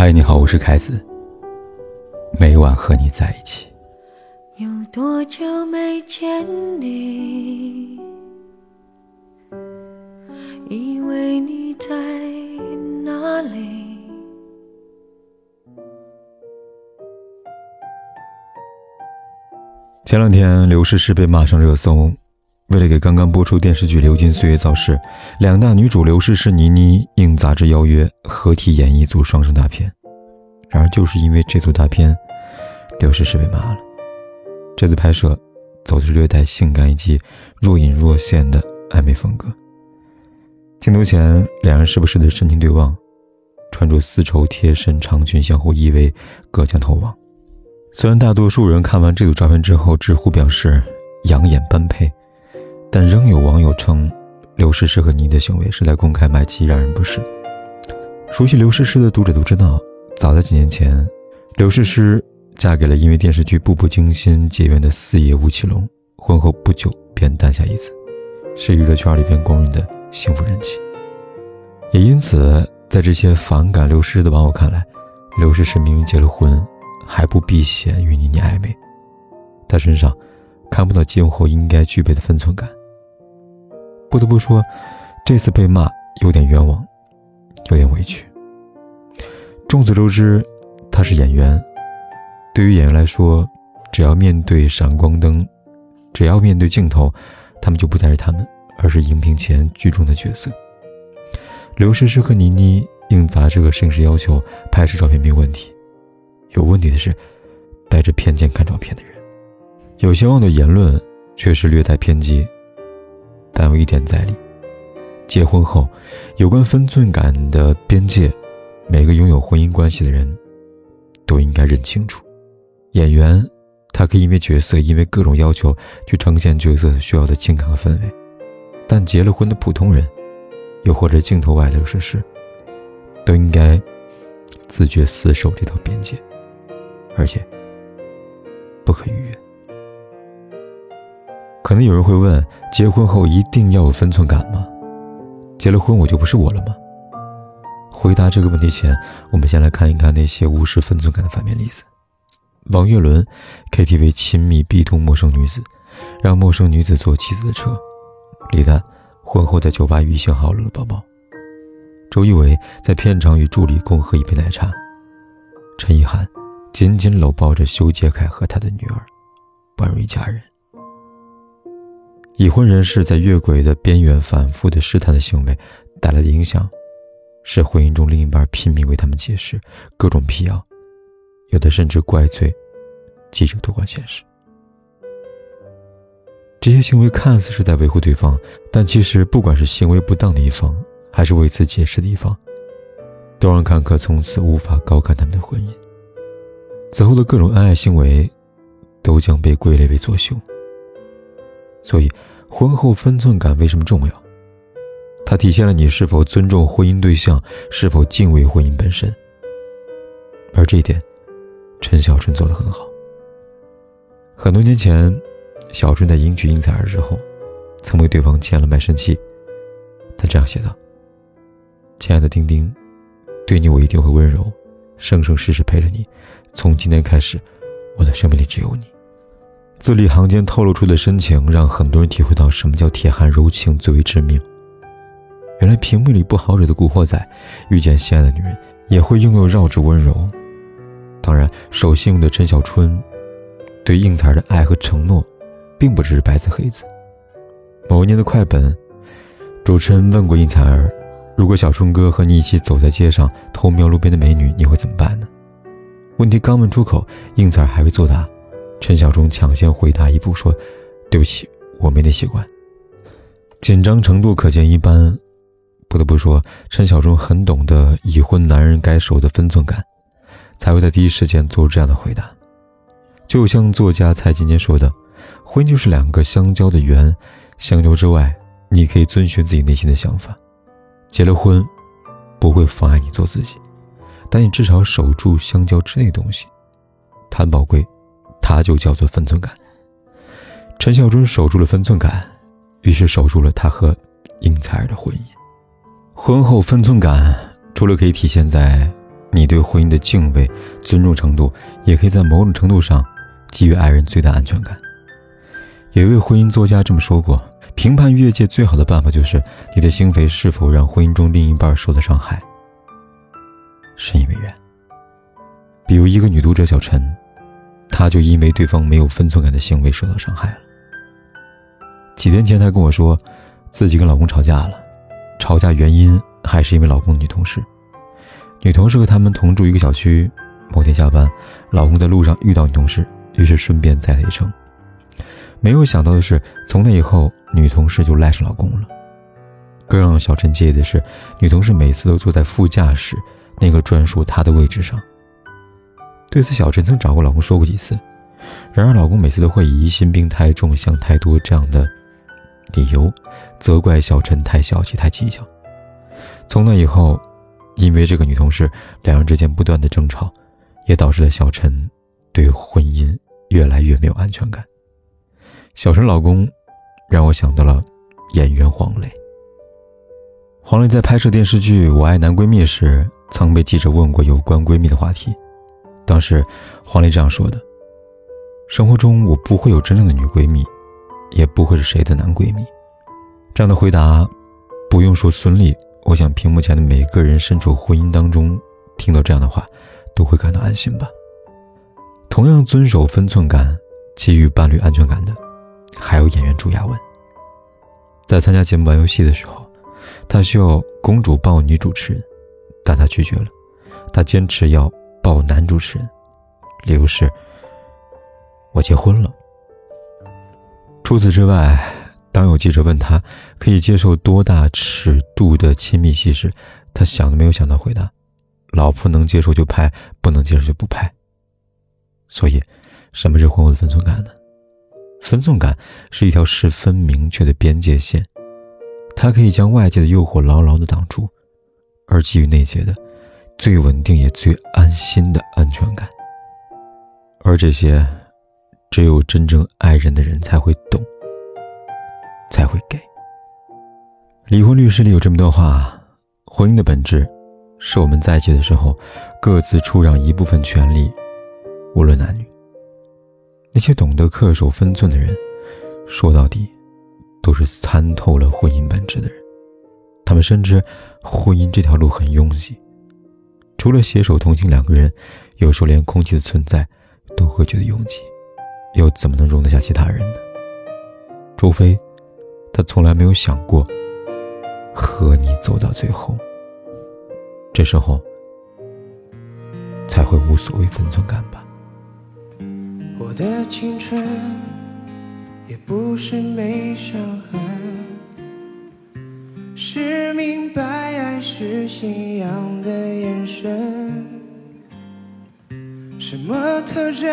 嗨，你好，我是凯子。每晚和你在一起。有多久没见你？以为你在哪里？前两天，刘诗诗被骂上热搜。为了给刚刚播出电视剧《流金岁月》造势，两大女主刘诗诗、倪妮应杂志邀约合体演一组双生大片。然而，就是因为这组大片，刘诗诗被骂了。这次拍摄走的是略带性感以及若隐若现的暧昧风格。镜头前，两人时不时的深情对望，穿着丝绸贴身长裙相互依偎，隔墙投望。虽然大多数人看完这组照片之后直呼表示养眼般配。但仍有网友称，刘诗诗和倪的行为是在公开卖妻，让人不适。熟悉刘诗诗的读者都知道，早在几年前，刘诗诗嫁给了因为电视剧《步步惊心》结缘的四爷吴奇隆，婚后不久便诞下一子，是娱乐圈里边公认的幸福人妻。也因此，在这些反感刘诗诗的网友看来，刘诗诗明明结了婚，还不避嫌与倪妮暧昧，她身上看不到结婚后应该具备的分寸感。不得不说，这次被骂有点冤枉，有点委屈。众所周知，他是演员。对于演员来说，只要面对闪光灯，只要面对镜头，他们就不再是他们，而是荧屏前剧中的角色。刘诗诗和倪妮应杂志和摄影师要求拍摄照片没有问题，有问题的是带着偏见看照片的人。有些网友的言论却是略带偏激。但有一点在理：结婚后，有关分寸感的边界，每个拥有婚姻关系的人都应该认清楚。演员，他可以因为角色，因为各种要求去呈现角色需要的情感和氛围；但结了婚的普通人，又或者镜头外的事实，都应该自觉死守这条边界，而且不可逾越。可能有人会问：结婚后一定要有分寸感吗？结了婚我就不是我了吗？回答这个问题前，我们先来看一看那些无视分寸感的反面例子。王岳伦，KTV 亲密逼动陌生女子，让陌生女子坐妻子的车。李诞婚后在酒吧与异性好乐抱抱。周一围在片场与助理共喝一杯奶茶。陈意涵紧紧搂抱着修杰楷和他的女儿，宛如一家人。已婚人士在越轨的边缘反复的试探的行为带来的影响，是婚姻中另一半拼命为他们解释各种辟谣，有的甚至怪罪记者多管闲事。这些行为看似是在维护对方，但其实不管是行为不当的一方，还是为此解释的一方，都让看客从此无法高看他们的婚姻。此后的各种恩爱行为，都将被归类为作秀。所以。婚后分寸感为什么重要？它体现了你是否尊重婚姻对象，是否敬畏婚姻本身。而这一点，陈小春做得很好。很多年前，小春在迎娶应采儿之后，曾为对方签了卖身契。他这样写道：“亲爱的丁丁，对你我一定会温柔，生生世世陪着你。从今天开始，我的生命里只有你。”字里行间透露出的深情，让很多人体会到什么叫铁汉柔情最为致命。原来屏幕里不好惹的古惑仔，遇见心爱的女人也会拥有绕指温柔。当然，守信用的陈小春，对应采儿的爱和承诺，并不只是白字黑字。某一年的快本，主持人问过应采儿：“如果小春哥和你一起走在街上，偷瞄路边的美女，你会怎么办呢？”问题刚问出口，应采儿还未作答。陈小春抢先回答一步说：“对不起，我没那习惯。”紧张程度可见一斑。不得不说，陈小春很懂得已婚男人该守的分寸感，才会在第一时间做出这样的回答。就像作家蔡今年说的：“婚就是两个相交的圆，相交之外，你可以遵循自己内心的想法。结了婚，不会妨碍你做自己，但你至少守住相交之内的东西，谈宝贵。”他就叫做分寸感。陈小春守住了分寸感，于是守住了他和应采儿的婚姻。婚后分寸感，除了可以体现在你对婚姻的敬畏、尊重程度，也可以在某种程度上给予爱人最大安全感。有一位婚姻作家这么说过：评判越界最好的办法，就是你的心扉是否让婚姻中另一半受到伤害。深以为然。比如一个女读者小陈，她就因为对方没有分寸感的行为受到伤害了。几天前，她跟我说，自己跟老公吵架了，吵架原因还是因为老公的女同事。女同事和他们同住一个小区，某天下班，老公在路上遇到女同事，于是顺便载她一程。没有想到的是，从那以后，女同事就赖上老公了。更让小陈介意的是，女同事每次都坐在副驾驶那个专属她的位置上。对此，小陈曾找过老公说过几次，然而老公每次都会以疑心病太重、想太多这样的理由，责怪小陈太小气、太计较。从那以后。因为这个女同事，两人之间不断的争吵，也导致了小陈对婚姻越来越没有安全感。小陈老公让我想到了演员黄磊。黄磊在拍摄电视剧《我爱男闺蜜》时，曾被记者问过有关闺蜜的话题。当时黄磊这样说的：“生活中我不会有真正的女闺蜜，也不会是谁的男闺蜜。”这样的回答，不用说孙俪。我想，屏幕前的每个人身处婚姻当中，听到这样的话，都会感到安心吧。同样遵守分寸感、给予伴侣安全感的，还有演员朱亚文。在参加节目玩游戏的时候，他需要公主抱女主持人，但他拒绝了，他坚持要抱男主持人，理由是：我结婚了。除此之外。当有记者问他可以接受多大尺度的亲密戏时，他想都没有想到回答：“老婆能接受就拍，不能接受就不拍。”所以，什么是婚后的分寸感呢？分寸感是一条十分明确的边界线，它可以将外界的诱惑牢牢的挡住，而基于内界的最稳定也最安心的安全感。而这些，只有真正爱人的人才会懂。才会给。离婚律师里有这么段话：婚姻的本质，是我们在一起的时候，各自出让一部分权利，无论男女。那些懂得恪守分寸的人，说到底，都是参透了婚姻本质的人。他们深知婚姻这条路很拥挤，除了携手同行两个人，有时候连空气的存在都会觉得拥挤，又怎么能容得下其他人呢？除非。他从来没有想过和你走到最后，这时候才会无所谓分寸感吧。我的青春也不是没伤痕，是明白爱是信仰的什么特征，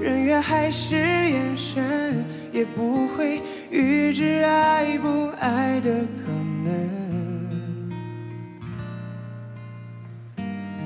人缘还是眼神，也不会。预知爱不爱的可能，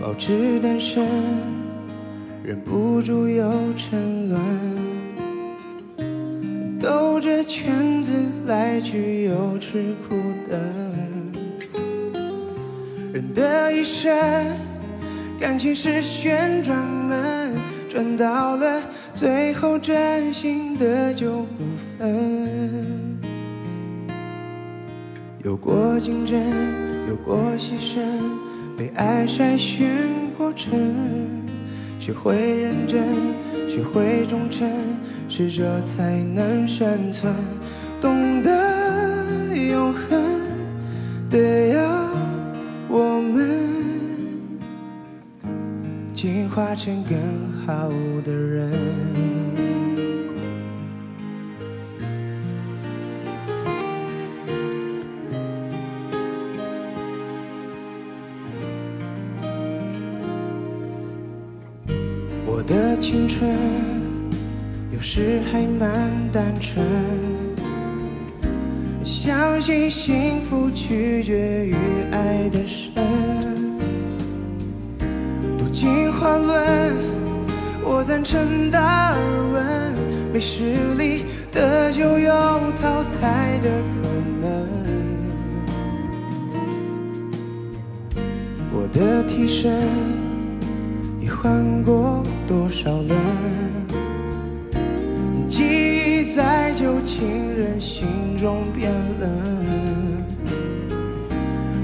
保持单身，忍不住又沉沦，兜着圈子来去又吃苦一生，感情是旋转门，转到了最后，真心的就不分，有过竞争，有过牺牲，被爱筛选过程，学会认真，学会忠诚，适者才能生存，懂得永恒得进化成更好的人。我的青春有时还蛮单纯，相信幸福取决于爱的深。我赞成达尔文，没实力的就有淘汰的可能。我的替身已换过多少轮？记忆在旧情人心中变冷。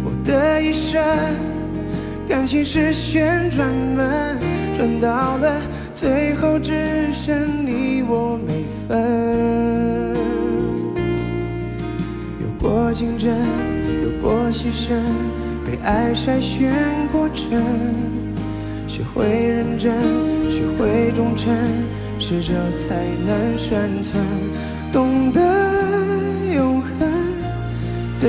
我的一生感情是旋转门，转到了最后只剩你我没分。有过竞争，有过牺牲。被爱筛选过程，学会认真，学会忠诚，适者才能生存。懂得永恒的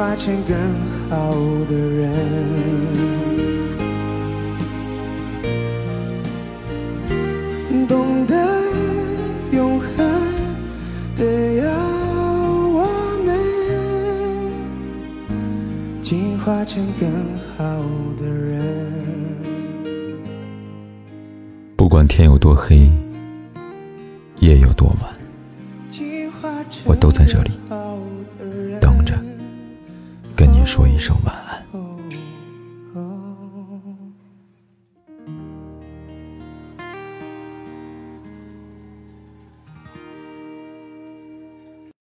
进化成更好的人。懂得永恒的要。进化成更好的人。不管天有多黑，夜有多晚，我都在这里，跟你说一声晚安。